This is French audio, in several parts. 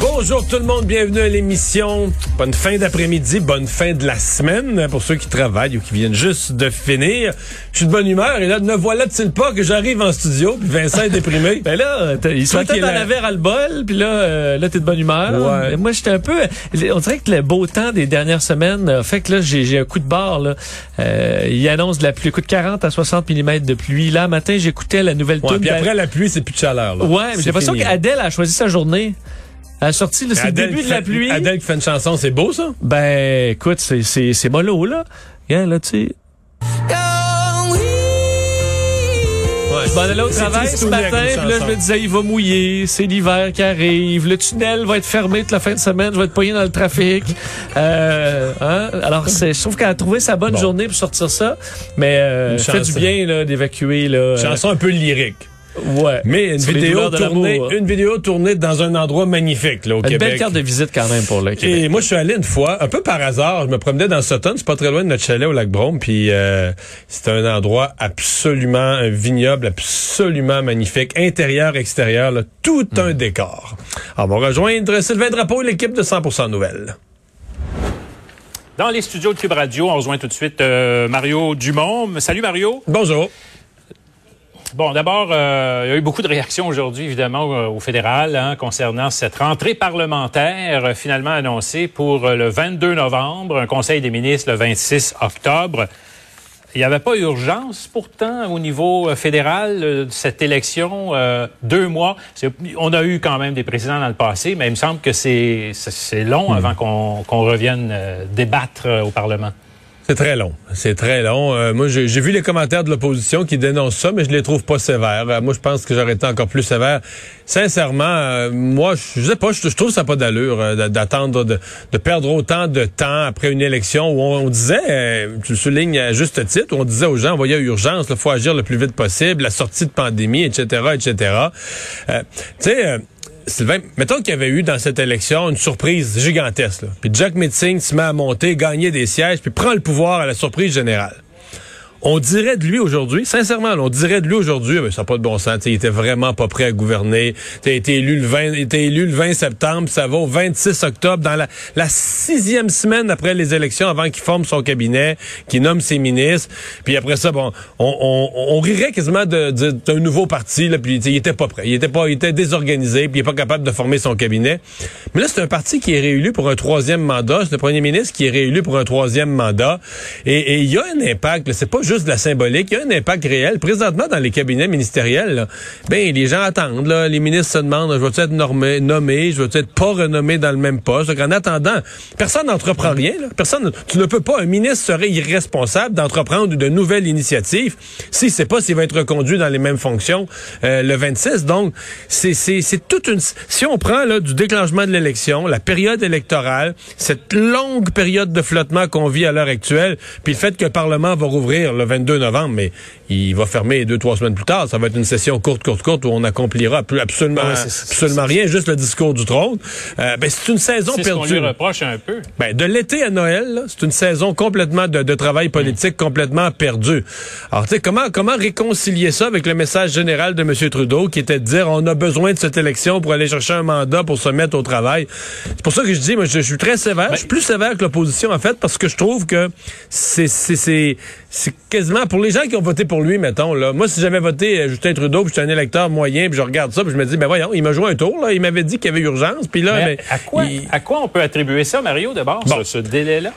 Bonjour tout le monde, bienvenue à l'émission. Bonne fin d'après-midi, bonne fin de la semaine pour ceux qui travaillent ou qui viennent juste de finir. Je suis de bonne humeur et là, ne voilà-t-il pas que j'arrive en studio puis Vincent est déprimé? Ben là, il soit la là. verre à le bol, puis là, euh, là t'es de bonne humeur. Ouais. Moi, j'étais un peu... On dirait que le beau temps des dernières semaines a fait que là, j'ai un coup de barre. Là. Euh, il annonce de la pluie, écoute 40 à 60 mm de pluie. Là, matin, j'écoutais la nouvelle Ouais, tune puis après la pluie, c'est plus de chaleur. Là. Ouais, j'ai l'impression qu'Adèle a choisi sa journée. Elle a sorti, là, c'est le début de la pluie. Adèle qui fait une chanson, c'est beau ça? Ben, écoute, c'est- c'est c'est mollo, là. Regarde, là, tu sais... Je m'en allais au travail ce matin, puis là, je me disais, il va mouiller, c'est l'hiver qui arrive, le tunnel va être fermé toute la fin de semaine, je vais être pogné dans le trafic. Euh, hein? Alors, c'est, je trouve qu'elle a trouvé sa bonne Bon. journée pour sortir ça, mais euh, ça fait du bien là, d'évacuer. Là, Chanson un peu lyrique. Ouais. Mais une vidéo tournée, l'amour. une vidéo tournée dans un endroit magnifique là, au Une Québec. belle carte de visite quand même pour le Québec. Et moi, je suis allé une fois, un peu par hasard, je me promenais dans Sutton, c'est pas très loin de notre chalet au lac Brome, puis euh, c'était un endroit absolument, un vignoble absolument magnifique, intérieur, extérieur, là, tout un décor. Alors, on va rejoindre Sylvain Drapeau et l'équipe de 100% Nouvelles. Dans les studios de Cube Radio, on rejoint tout de suite euh, Mario Dumont. Salut Mario. Bonjour. Bon, d'abord, euh, il y a eu beaucoup de réactions aujourd'hui, évidemment, euh, au fédéral hein, concernant cette rentrée parlementaire euh, finalement annoncée pour euh, le 22 novembre, un conseil des ministres le 26 octobre. Il n'y avait pas urgence pourtant au niveau euh, fédéral euh, de cette élection, euh, deux mois. On a eu quand même des présidents dans le passé, mais il me semble que c'est long avant qu'on revienne euh, débattre euh, au Parlement. C'est très long. C'est très long. Euh, moi, j'ai vu les commentaires de l'opposition qui dénoncent ça, mais je les trouve pas sévères. Euh, moi, je pense que j'aurais été encore plus sévère. Sincèrement, euh, moi, je sais pas, je, trouve ça pas d'allure euh, d'a- d'attendre, de, de perdre autant de temps après une élection où on, on disait, euh, tu le soulignes à juste titre, où on disait aux gens, voyez, urgence, il faut agir le plus vite possible, la sortie de pandémie, etc., etc. Euh, tu sais... Sylvain, mettons qu'il y avait eu dans cette élection une surprise gigantesque. là. Puis Jack Metzing se met à monter, gagner des sièges, puis prend le pouvoir à la surprise générale. On dirait de lui aujourd'hui, sincèrement, on dirait de lui aujourd'hui, mais ça n'a pas de bon sens. Il était vraiment pas prêt à gouverner. Il a été élu le 20, il a été élu le 20 septembre, ça va au 26 octobre, dans la, sixième semaine après les élections, avant qu'il forme son cabinet, qu'il nomme ses ministres. Puis après ça, bon, on, on, rirait quasiment de- de- d'un nouveau parti, là, puis il était pas prêt. Il était pas, il était désorganisé, puis il est pas capable de former son cabinet. Mais là, c'est un parti qui est réélu pour un troisième mandat. C'est le premier ministre qui est réélu pour un troisième mandat. Et il y a un impact. C'est pas juste de la symbolique. Il y a un impact réel. Présentement, dans les cabinets ministériels, là, ben les gens attendent. Là. Les ministres se demandent, je veux être nommé, nommé, je veux être pas renommé dans le même poste? Donc, en attendant, personne n'entreprend rien. Là. Personne, tu ne peux pas. Un ministre serait irresponsable d'entreprendre de nouvelles initiatives s'il sait pas s'il va être reconduit dans les mêmes fonctions euh, le 26. Donc, c'est toute une. Si on prend là du déclenchement de l'élection, la période électorale, cette longue période de flottement qu'on vit à l'heure actuelle, puis le fait que le Parlement va rouvrir le 22 novembre, mais il va fermer deux trois semaines plus tard. Ça va être une session courte, courte, courte où on accomplira plus- absolument, Ouais, absolument rien, juste le discours du trône. Euh, ben c'est une saison C'est ce qu'on perdue. lui reproche un peu. Ben, de l'été à Noël, c'est une saison complètement de, de travail politique complètement perdue. Alors, tu sais, comment, comment réconcilier ça avec le message général de M. Trudeau qui était de dire on a besoin de cette élection pour aller chercher un mandat pour se mettre au travail? C'est pour ça que je dis, moi, je, je suis très sévère. je suis plus sévère que l'opposition, en fait, parce que je trouve que c'est, c'est, c'est, c'est quasiment pour les gens qui ont voté pour lui, mettons, là. Moi, si j'avais voté euh, Justin Trudeau, puis j'étais un électeur moyen, puis je regarde ça, puis je me dis, ben voyons, il m'a joué un tour, là. Il m'avait dit qu'il y avait urgence, puis là, Mais ben, à, quoi, il- à quoi on peut attribuer ça, Mario, d'abord, Bon. ce, ce délai-là?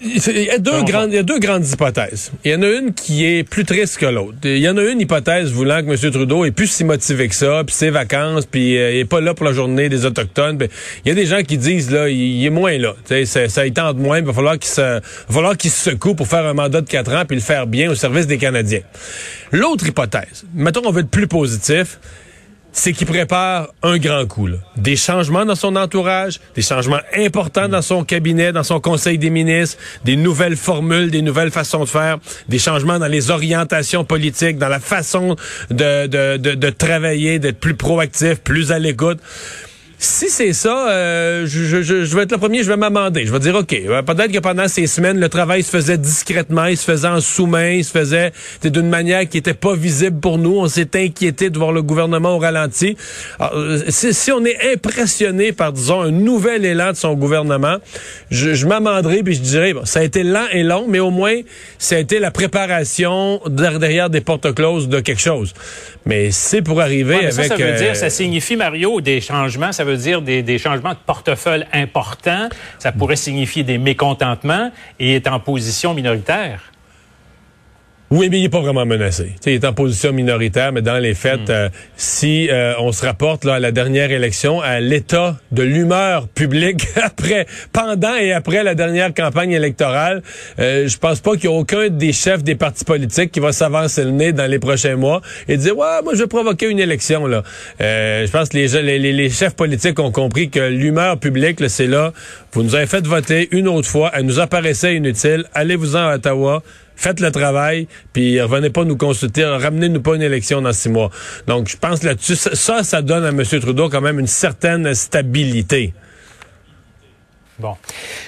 Il y, a deux grandes, il y a deux grandes hypothèses. Il y en a une qui est plus triste que l'autre. Il y en a une hypothèse voulant que M. Trudeau est plus si motivé que ça, puis ses vacances, puis euh, il est pas là pour la journée des Autochtones. Il y a des gens qui disent, là, il, est moins là. Ça, ça y tente moins, il va falloir qu'il se, va falloir qu'il se secoue pour faire un mandat de quatre ans, puis le faire bien au service des Canadiens. L'autre hypothèse, mettons on veut être plus positif, c'est qu'il prépare un grand coup. Là. Des changements dans son entourage, des changements importants dans son cabinet, dans son conseil des ministres, des nouvelles formules, des nouvelles façons de faire, des changements dans les orientations politiques, dans la façon de, de, de, de travailler, d'être plus proactif, plus à l'écoute si c'est ça, euh, je, je, je, vais être le premier, je vais m'amender. Je vais dire, OK, euh, peut-être que pendant ces semaines, le travail se faisait discrètement, il se faisait en sous-main, il se faisait d'une manière qui était pas visible pour nous. On s'est inquiété de voir le gouvernement au ralenti. Alors, euh, si, si, on est impressionné par, disons, un nouvel élan de son gouvernement, je, je m'amenderai puis je dirais, bon, ça a été lent et long, mais au moins, ça a été la préparation derrière des portes closes de quelque chose. Mais c'est pour arriver ouais, avec... Ça, ça veut dire, ça signifie, Mario, des changements, ça veut dire des, des, changements de portefeuille importants. Ça pourrait signifier des mécontentements et est en position minoritaire. Oui, mais il n'est pas vraiment menacé. T'sais, il est en position minoritaire, mais dans les faits, mm. euh, si euh, on se rapporte là, à la dernière élection, à l'état de l'humeur publique après, pendant et après la dernière campagne électorale, euh, je pense pas qu'il y a aucun des chefs des partis politiques qui va s'avancer le nez dans les prochains mois et dire ouais, moi je vais provoquer une élection là. Euh, je pense que les, les, les, chefs politiques ont compris que l'humeur publique, c'est là. Vous nous avez fait voter une autre fois, elle nous apparaissait inutile. Allez-vous-en à Ottawa faites le travail, puis revenez pas nous consulter, ramenez-nous pas une élection dans six mois. Donc, je pense là-dessus, ça, ça donne à M. Trudeau quand même une certaine stabilité. Bon.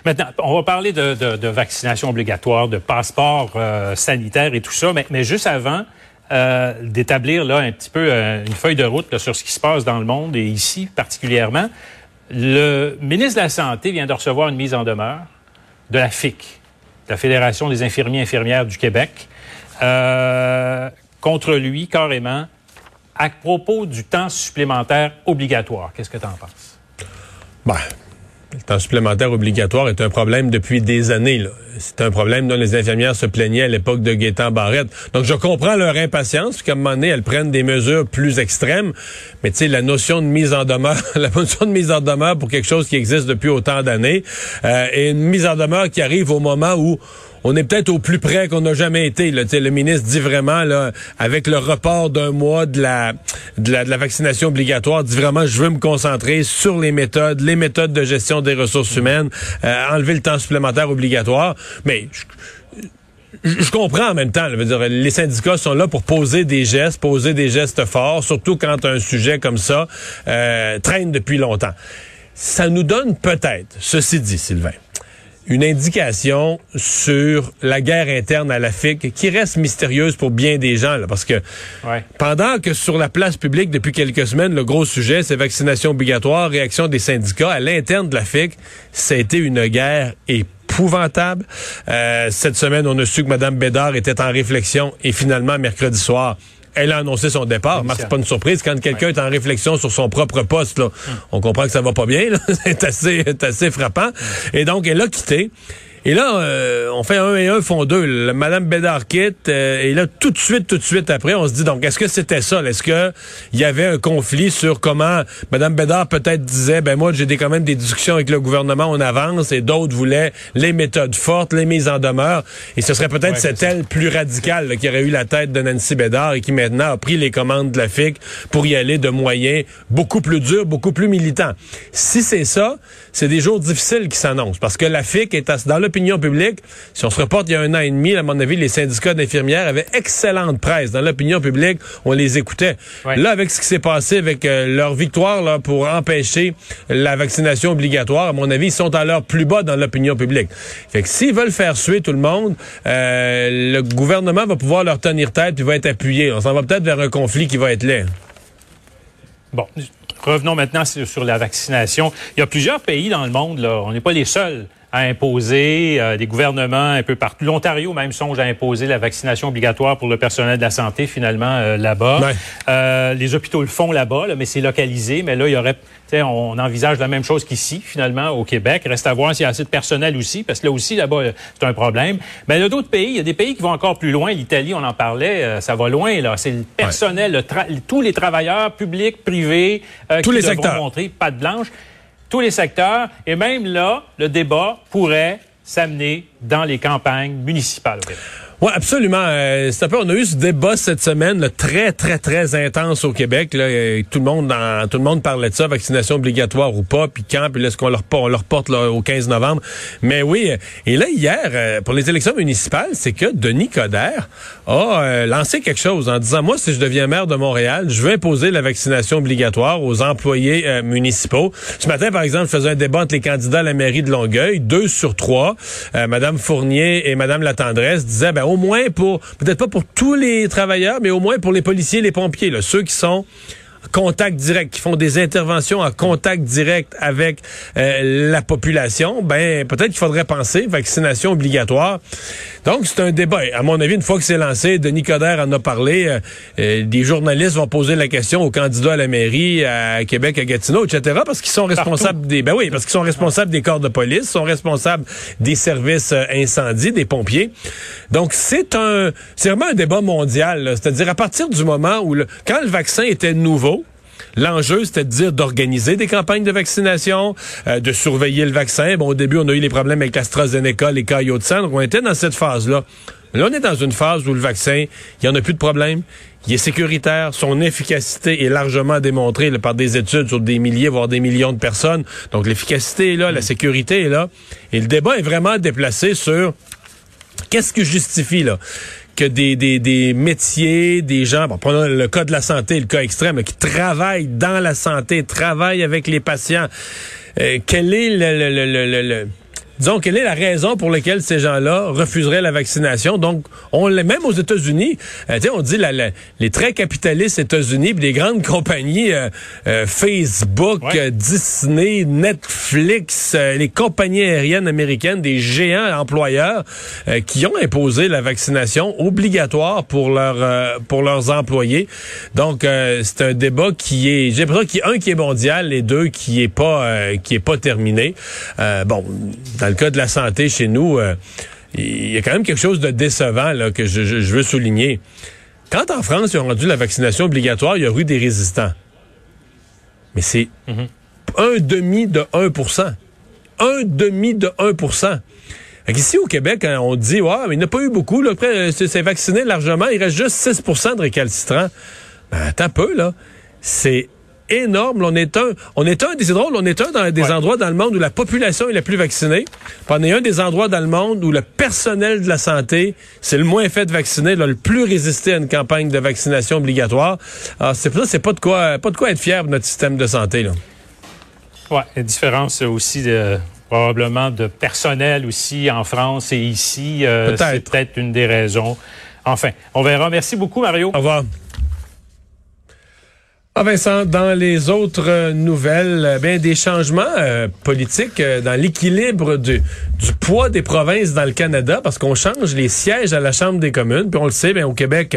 Maintenant, on va parler de, vaccination obligatoire, de passeport euh, sanitaire et tout ça, mais, juste avant euh, d'établir là un petit peu euh, une feuille de route sur ce qui se passe dans le monde et ici particulièrement, le ministre de la Santé vient de recevoir une mise en demeure de la FIC, la Fédération des infirmiers et infirmières du Québec, euh, contre lui carrément à propos du temps supplémentaire obligatoire. Qu'est-ce que tu en penses? Ben, temps supplémentaire obligatoire est un problème depuis des années. C'est un problème dont les infirmières se plaignaient à l'époque de Gaétan Barrette. Donc, je comprends leur impatience, qu'à un moment donné, elles prennent des mesures plus extrêmes. Mais tu sais, la notion de mise en demeure, la notion de mise en demeure pour quelque chose qui existe depuis autant d'années, euh, et une mise en demeure qui arrive au moment où on est peut-être au plus près qu'on n'a jamais été. Le ministre dit vraiment, là, avec le report d'un mois de la, de la, vaccination obligatoire, dit vraiment, je veux me concentrer sur les méthodes, les méthodes de gestion des ressources humaines, euh, enlever le temps supplémentaire obligatoire. Mais je, comprends en même temps. Là, dire, les syndicats sont là pour poser des gestes, poser des gestes forts, surtout quand un sujet comme ça euh, traîne depuis longtemps. Ça nous donne peut-être, ceci dit, Sylvain, une indication sur la guerre interne à la FIC qui reste mystérieuse pour bien des gens, là, parce que ouais. pendant que sur la place publique depuis quelques semaines, le gros sujet, c'est vaccination obligatoire, réaction des syndicats, à l'interne de la FIC, ça a été une guerre épouvantable. Euh, cette semaine, on a su que Mme Bédard était en réflexion et finalement, mercredi soir, elle a annoncé son départ. C'est pas une surprise quand quelqu'un ouais. est en réflexion sur son propre poste. Là, hum. On comprend que ça va pas bien. C'est assez, assez frappant. Hum. Et donc, elle a quitté. Et là, euh, on fait un et un font deux. Le Madame Bédard quitte, euh, et là, tout de suite, tout de suite après, on se dit, donc, est-ce que c'était ça? Est-ce que il y avait un conflit sur comment Madame Bédard peut-être disait, ben moi, j'ai des, quand même des discussions avec le gouvernement, on avance, et d'autres voulaient les méthodes fortes, les mises en demeure. Et ce serait peut-être ouais, cette aile plus radicale là, qui aurait eu la tête de Nancy Bédard et qui maintenant a pris les commandes de la FIC pour y aller de moyens beaucoup plus durs, beaucoup plus militants. Si c'est ça, c'est des jours difficiles qui s'annoncent parce que la FIC est à, dans le l'opinion publique, si on se reporte il y a un an et demi, à mon avis, les syndicats d'infirmières avaient excellente presse. Dans l'opinion publique, on les écoutait. Ouais. Là, avec ce qui s'est passé avec euh, leur victoire là, pour empêcher la vaccination obligatoire, à mon avis, ils sont à leur plus bas dans l'opinion publique. Fait que s'ils veulent faire suer tout le monde, euh, le gouvernement va pouvoir leur tenir tête puis va être appuyé. On s'en va peut-être vers un conflit qui va être laid. Bon, revenons maintenant sur la vaccination. Il y a plusieurs pays dans le monde, là. On n'est pas les seuls à imposer, euh, des gouvernements un peu partout. L'Ontario même songe à imposer la vaccination obligatoire pour le personnel de la santé finalement euh, là-bas. Ouais. Euh, les hôpitaux le font là-bas, là, mais c'est localisé. Mais là, il y aurait, on envisage la même chose qu'ici finalement au Québec. Reste à voir s'il y a assez de personnel aussi, parce que là aussi là-bas c'est un problème. Mais il y a d'autres pays, il y a des pays qui vont encore plus loin. L'Italie, on en parlait, euh, ça va loin là. C'est le personnel, ouais. le tous les travailleurs publics, privés, euh, tous qui les devront secteurs. montrer patte blanche tous les secteurs. Et même là, le débat pourrait s'amener dans les campagnes municipales. Oui, absolument. Euh, un peu, on a eu ce débat cette semaine, là, très, très, très intense au Québec. Là, tout le monde dans, tout le monde parlait de ça, vaccination obligatoire ou pas, puis quand, puis est-ce qu'on leur, on leur porte là, au 15 novembre? Mais oui, et là, hier, euh, pour les élections municipales, c'est que Denis Coderre a euh, lancé quelque chose en disant, moi, si je deviens maire de Montréal, je veux imposer la vaccination obligatoire aux employés euh, municipaux. Ce matin, par exemple, je faisais un débat entre les candidats à la mairie de Longueuil, deux sur trois. Euh, Madame Fournier et Madame Latendresse disaient, ben, au moins pour, peut-être pas pour tous les travailleurs, mais au moins pour les policiers les pompiers, là, ceux qui sont contact direct, qui font des interventions en contact direct avec euh, la population, ben peut-être qu'il faudrait penser vaccination obligatoire. Donc c'est un débat. À mon avis, une fois que c'est lancé, Denis Coderre en a parlé. euh, euh, des journalistes vont poser la question aux candidats à la mairie, à Québec, à Gatineau, etc. Parce qu'ils sont responsables des. Ben oui, parce qu'ils sont responsables des corps de police, sont responsables des services euh, incendies, des pompiers. Donc c'est un, c'est vraiment un débat mondial. là. C'est-à-dire à partir du moment où le, quand le vaccin était nouveau. L'enjeu, c'était de dire d'organiser des campagnes de vaccination, euh, de surveiller le vaccin. Bon, au début, on a eu les problèmes avec l'AstraZeneca, les caillots de sang. On était dans cette phase-là. Là, on est dans une phase où le vaccin, il n'y en a plus de problème. Il est sécuritaire. Son efficacité est largement démontrée par des études sur des milliers, voire des millions de personnes. Donc, l'efficacité est là, la sécurité est là. Et le débat est vraiment déplacé sur qu'est-ce qui justifie, là, que des, des, des métiers, des gens, bon, prenons le cas de la santé, le cas extrême, qui travaillent dans la santé, travaillent avec les patients. Euh, quel est le, le, le- le- disons, quelle est la raison pour laquelle ces gens-là refuseraient la vaccination? Donc, on l'est même aux États-Unis. euh, tu sais, on dit la, la- les très capitalistes États-Unis, puis des grandes compagnies, euh, euh, Facebook, Ouais. euh, Disney, Netflix, euh, les compagnies aériennes américaines, des géants employeurs euh, qui ont imposé la vaccination obligatoire pour leurs euh, pour leurs employés. Donc, euh, c'est un débat qui est, j'ai l'impression qu'il y a un qui est mondial et deux qui est pas euh, qui est pas terminé. Euh, bon, dans le cas de la santé chez nous, euh, il y a quand même quelque chose de décevant là, que je, je- je veux souligner. Quand en France, ils ont rendu la vaccination obligatoire, il y a eu des résistants. Mais c'est un demi de 1% Un demi de 1 Fait Ici au Québec, hein, on dit, ouais, mais il n'y a pas eu beaucoup. Là, Après, euh, c'est c'est vacciné largement. Il reste juste 6% de récalcitrants. Ben, attends un peu, là. C'est énorme. On est un, on est un, c'est drôle, on est un dans des Ouais. endroits dans le monde où la population est la plus vaccinée. Puis on est un des endroits dans le monde où le personnel de la santé, c'est le moins fait de vacciner, là, le plus résisté à une campagne de vaccination obligatoire. Alors, c'est pour ça, c'est pas de quoi, pas de quoi être fier de notre système de santé, là. Ouais, une différence aussi de probablement de personnel aussi en France et ici. euh, c'est peut-être une des raisons. Enfin, on verra. Merci beaucoup, Mario. Au revoir. Ah Vincent, dans les autres nouvelles, euh, bien des changements euh, politiques euh, dans l'équilibre du, du poids des provinces dans le Canada, parce qu'on change les sièges à la Chambre des communes. Puis on le sait, bien, au Québec,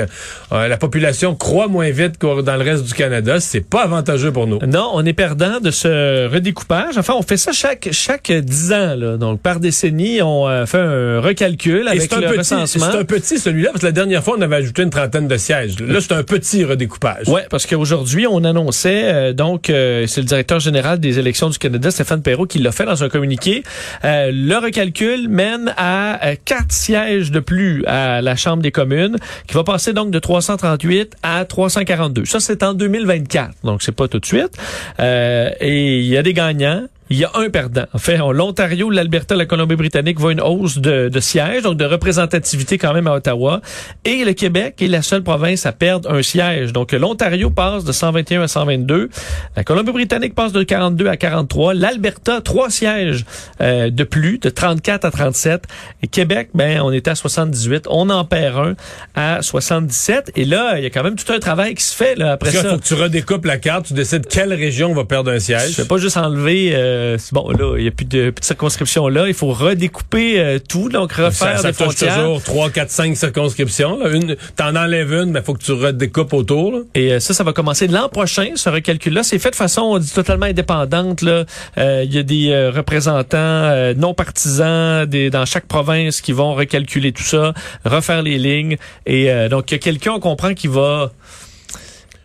euh, la population croît moins vite que dans le reste du Canada. C'est pas avantageux pour nous. Non, on est perdant de ce redécoupage. Enfin, on fait ça chaque chaque dix ans. Là. Donc, par décennie, on euh, fait un recalcul avec c'est un, le petit, recensement. c'est un petit celui-là, parce que la dernière fois, on avait ajouté une trentaine de sièges. Là, c'est un petit redécoupage. Ouais, parce qu'aujourd'hui, on annonçait, euh, donc, euh, c'est le directeur général des élections du Canada, Stéphane Perrault, qui l'a fait dans un communiqué. Euh, le recalcul mène à euh, quatre sièges de plus à la Chambre des communes, qui va passer donc de 338 à 342. Ça, c'est en 2024, donc c'est pas tout de suite. Euh, et il y a des gagnants. Il y a un perdant. En fait, on- l'Ontario, l'Alberta, la Colombie-Britannique voient une hausse de, de sièges, donc de représentativité quand même à Ottawa. Et le Québec est la seule province à perdre un siège. Donc l'Ontario passe de 121 à 122. La Colombie-Britannique passe de 42 à 43. L'Alberta, trois sièges euh, de plus, de 34 à 37. Et Québec, ben, on était à 78. On en perd un à 77. Et là, il y a quand même tout un travail qui se fait là, après Parce ça. faut que tu redécoupes la carte, tu décides quelle région va perdre un siège. Je vais pas juste enlever. euh, c'est bon, là, il y a plus de, plus de circonscription là. Il faut redécouper euh, tout, donc Ça, refaire ça des touche frontières. toujours 3, 4, 5 circonscriptions. Là. Une, t'en enlèves une, mais faut que tu redécoupes autour. Là. Et euh, ça, ça va commencer l'an prochain, ce recalcul-là. C'est fait de façon, on dit, totalement indépendante. Là. Euh, Il y a des euh, représentants euh, non partisans des, dans chaque province qui vont recalculer tout ça, refaire les lignes. Et euh, donc, il y a quelqu'un, on comprend, qui va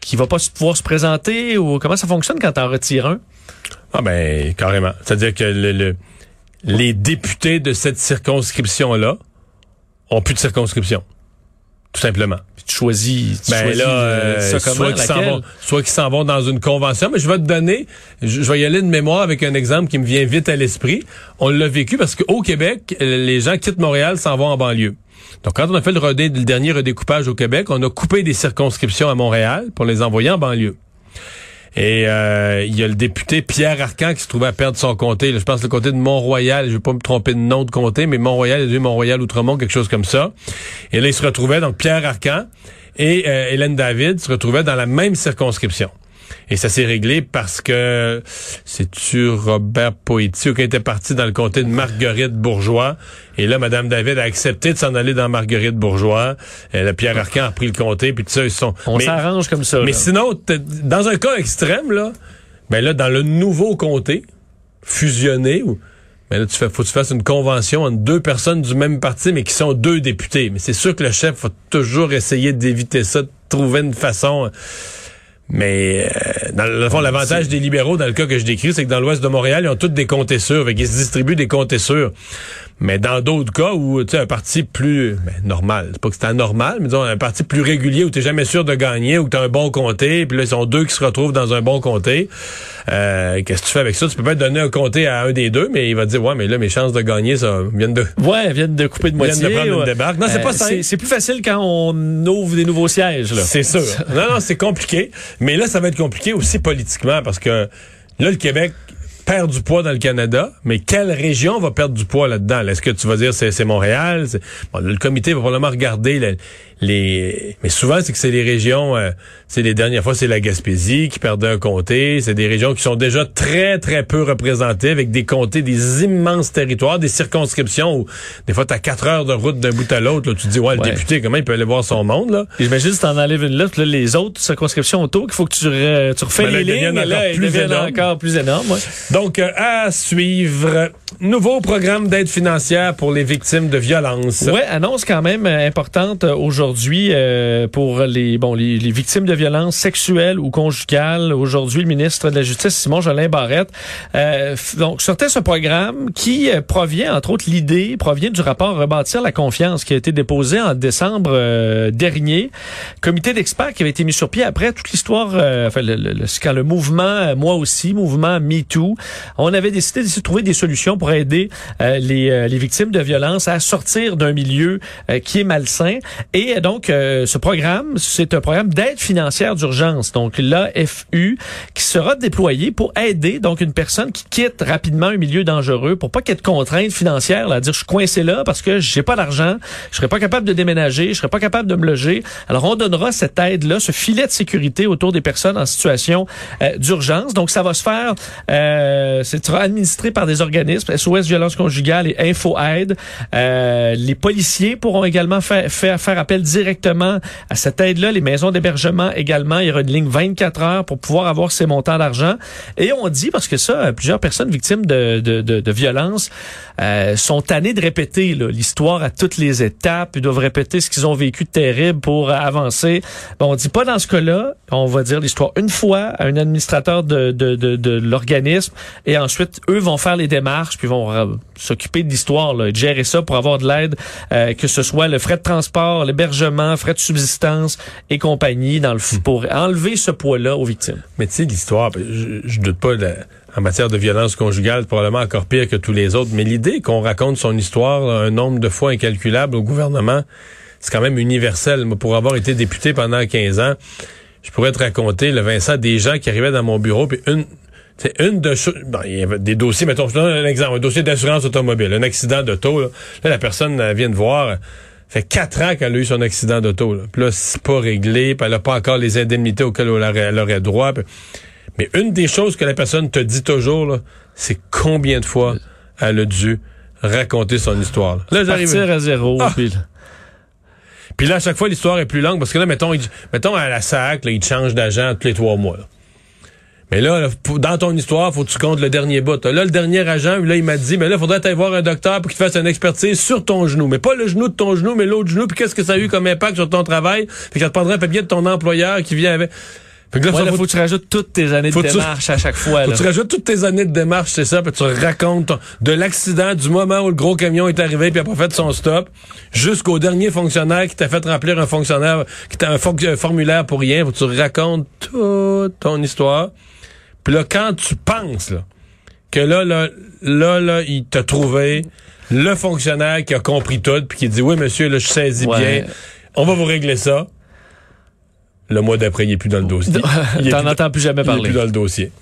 qui va pas pouvoir se présenter ou comment ça fonctionne quand t'en retires un? Ah ben, carrément. C'est-à-dire que le, le- les députés de cette circonscription-là ont plus de circonscription. Tout simplement. Puis tu choisis, tu Ben choisis, là, euh, ça soit qu'ils s'en vont, soit qu'ils s'en vont dans une convention. Mais je vais te donner, je, je vais y aller de mémoire avec un exemple qui me vient vite à l'esprit. On l'a vécu parce qu'au Québec, euh, les gens quittent Montréal, s'en vont en banlieue. Donc, quand on a fait le, redé- le dernier redécoupage au Québec, on a coupé des circonscriptions à Montréal pour les envoyer en banlieue. Et euh, il y a le député Pierre Arcan qui se trouvait à perdre son comté. je pense le comté de Mont-Royal. Je vais pas me tromper de nom de comté, mais Mont-Royal, il y a eu Mont-Royal-Outremont, quelque chose comme ça. Et là, il se retrouvait, donc Pierre Arcan et euh, Hélène David se retrouvaient dans la même circonscription. Et ça s'est réglé parce que c'est-tu Robert Poitiers qui était parti dans le comté de Marguerite Bourgeois. Et là, Madame David a accepté de s'en aller dans Marguerite Bourgeois. Et là, Pierre Arcan a pris le comté, puis tout ça, ils sont... On s'arrange comme ça. mais là. sinon, dans un cas extrême, là, ben là, dans le nouveau comté, fusionné, ou ben là, tu fais, faut que tu fasses une convention entre deux personnes du même parti, mais qui sont deux députés. Mais c'est sûr que le chef va toujours essayer d'éviter ça, de trouver une façon. Mais euh, dans le fond, l'avantage des libéraux, dans le cas que je décris, c'est que dans l'ouest de Montréal, ils ont tous des comtés sûrs. Fait qu'ils se distribuent des comtés sûrs. Mais dans d'autres cas où tu sais un parti plus ben, normal, c'est pas que c'est anormal, mais disons un parti plus régulier où t'es jamais sûr de gagner, où t'as un bon comté, puis là ils sont deux qui se retrouvent dans un bon comté. Euh, Qu'est-ce que tu fais avec ça? Tu peux pas donner un comté à un des deux, mais il va te dire ouais, mais là mes chances de gagner ça viennent de Ouais, viennent de couper de viennent moitié. de prendre une débarque. Non, c'est pas Euh, simple. c'est- C'est plus facile quand on ouvre des nouveaux sièges. Là. C'est sûr. non, non, c'est compliqué. Mais là, ça va être compliqué aussi politiquement parce que là, le Québec perd du poids dans le Canada, mais quelle région va perdre du poids là-dedans? Là, Est-ce que tu vas dire c'est Montréal? Le comité va probablement regarder le- les... Mais souvent, c'est que c'est les régions... euh, c'est les dernières fois, c'est la Gaspésie qui perdait un comté. C'est des régions qui sont déjà très, très peu représentées avec des comtés, des immenses territoires, des circonscriptions où des fois, t'as quatre heures de route d'un bout à l'autre. là. Tu te dis, ouais, le Ouais. député, comment il peut aller voir son monde, là? J'imagine si t'en enlèves une là, puis là, les autres circonscriptions autour, qu'il faut que tu, re- tu refais Ben les lignes, et là, encore ils plus deviennent énormes. encore plus énormes. ouais. Donc, euh, à suivre, nouveau programme d'aide financière pour les victimes de violences. Ouais, annonce quand même euh, importante euh, aujourd'hui euh, pour les bon les, les victimes de violences sexuelles ou conjugales. Aujourd'hui, le ministre de la Justice Simon Jolin Barrette euh, donc sortait ce programme qui euh, provient entre autres l'idée provient du rapport rebâtir la confiance qui a été déposé en décembre euh, dernier. Comité d'experts qui avait été mis sur pied après toute l'histoire euh, enfin le, le- quand le mouvement moi aussi mouvement MeToo, on avait décidé de trouver des solutions pour aider les, les victimes de violences à sortir d'un milieu qui est malsain. Et donc, euh, ce programme, c'est un programme d'aide financière d'urgence, donc l'AFU, qui sera déployé pour aider donc une personne qui quitte rapidement un milieu dangereux pour pas qu'il y ait de contraintes financières, là, à dire je suis coincé là parce que j'ai pas d'argent, je serai pas capable de déménager, je serai pas capable de me loger. Alors, on donnera cette aide-là, ce filet de sécurité autour des personnes en situation euh, d'urgence. Donc, ça va se faire, euh, c'est administré par des organismes, SOS Violence Conjugale et Info Aide. Euh, les policiers pourront également faire, faire appel directement à cette aide-là. Les maisons d'hébergement également. Il y aura une ligne 24 heures pour pouvoir avoir ces montants d'argent. Et on dit, parce que ça, euh, plusieurs personnes victimes de, de, de, de violences euh, sont tannées de répéter l'histoire à toutes les étapes. Ils doivent répéter ce qu'ils ont vécu de terrible pour avancer. Bon, on dit pas dans ce cas-là. On va dire l'histoire une fois à un administrateur de, de, de, de l'organisme et ensuite, eux vont faire les démarches puis vont euh, s'occuper de l'histoire, gérer ça pour avoir de l'aide, euh, que ce soit le frais de transport, l'hébergement, frais de subsistance et compagnie, dans le, f- pour enlever ce poids-là aux victimes. Mais tu sais, l'histoire, je, je doute pas, en matière de violence conjugale, probablement encore pire que tous les autres, mais l'idée qu'on raconte son histoire un nombre de fois incalculable au gouvernement, c'est quand même universel. Moi, pour avoir été député pendant 15 ans, je pourrais te raconter, le Vincent, des gens qui arrivaient dans mon bureau, puis une... C'est une de bon, il y avait des dossiers, mettons, je te donne un exemple, un dossier d'assurance automobile, un accident d'auto, là. Là, la personne vient de voir, fait quatre ans qu'elle a eu son accident d'auto, là. Puis là, c'est pas réglé, puis elle a pas encore les indemnités auxquelles elle aurait, elle aurait droit. puis- Mais une des choses que la personne te dit toujours, là, c'est combien de fois elle a dû raconter son histoire. Là, Là, j'arrive. Partir à zéro. Ah! puis là- Puis là, à chaque fois, l'histoire est plus longue parce que là, mettons, il- mettons à la SAC, là, il change d'agent tous les trois mois. là. Mais là, là, dans ton histoire, faut que tu comptes le dernier bout. Là, le dernier agent, là, il m'a dit, mais là, faudrait aller voir un docteur pour qu'il fasse une expertise sur ton genou. Mais pas le genou de ton genou, mais l'autre genou. Puis qu'est-ce que ça a eu comme impact sur ton travail? Fait que ça te prendrait un papier de ton employeur qui vient avec. Fait que là, Ouais, ça, là, faut, faut que tu rajoutes toutes tes années de tu- démarche à chaque fois. faut là. que tu rajoutes toutes tes années de démarche, c'est ça, puis tu racontes ton- de l'accident, du moment où le gros camion est arrivé puis a pas fait son stop, jusqu'au dernier fonctionnaire qui t'a fait remplir un fonctionnaire, qui t'a un, fo- un formulaire pour rien, faut que tu racontes toute ton histoire. Puis là, quand tu penses là, que là, là, là, là, il t'a trouvé le fonctionnaire qui a compris tout, puis qui dit oui, monsieur, là, je saisis Ouais. bien, on va vous régler ça. Le mois d'après, il est plus dans le dossier. Il T'en entends plus jamais il est parler. plus dans le dossier.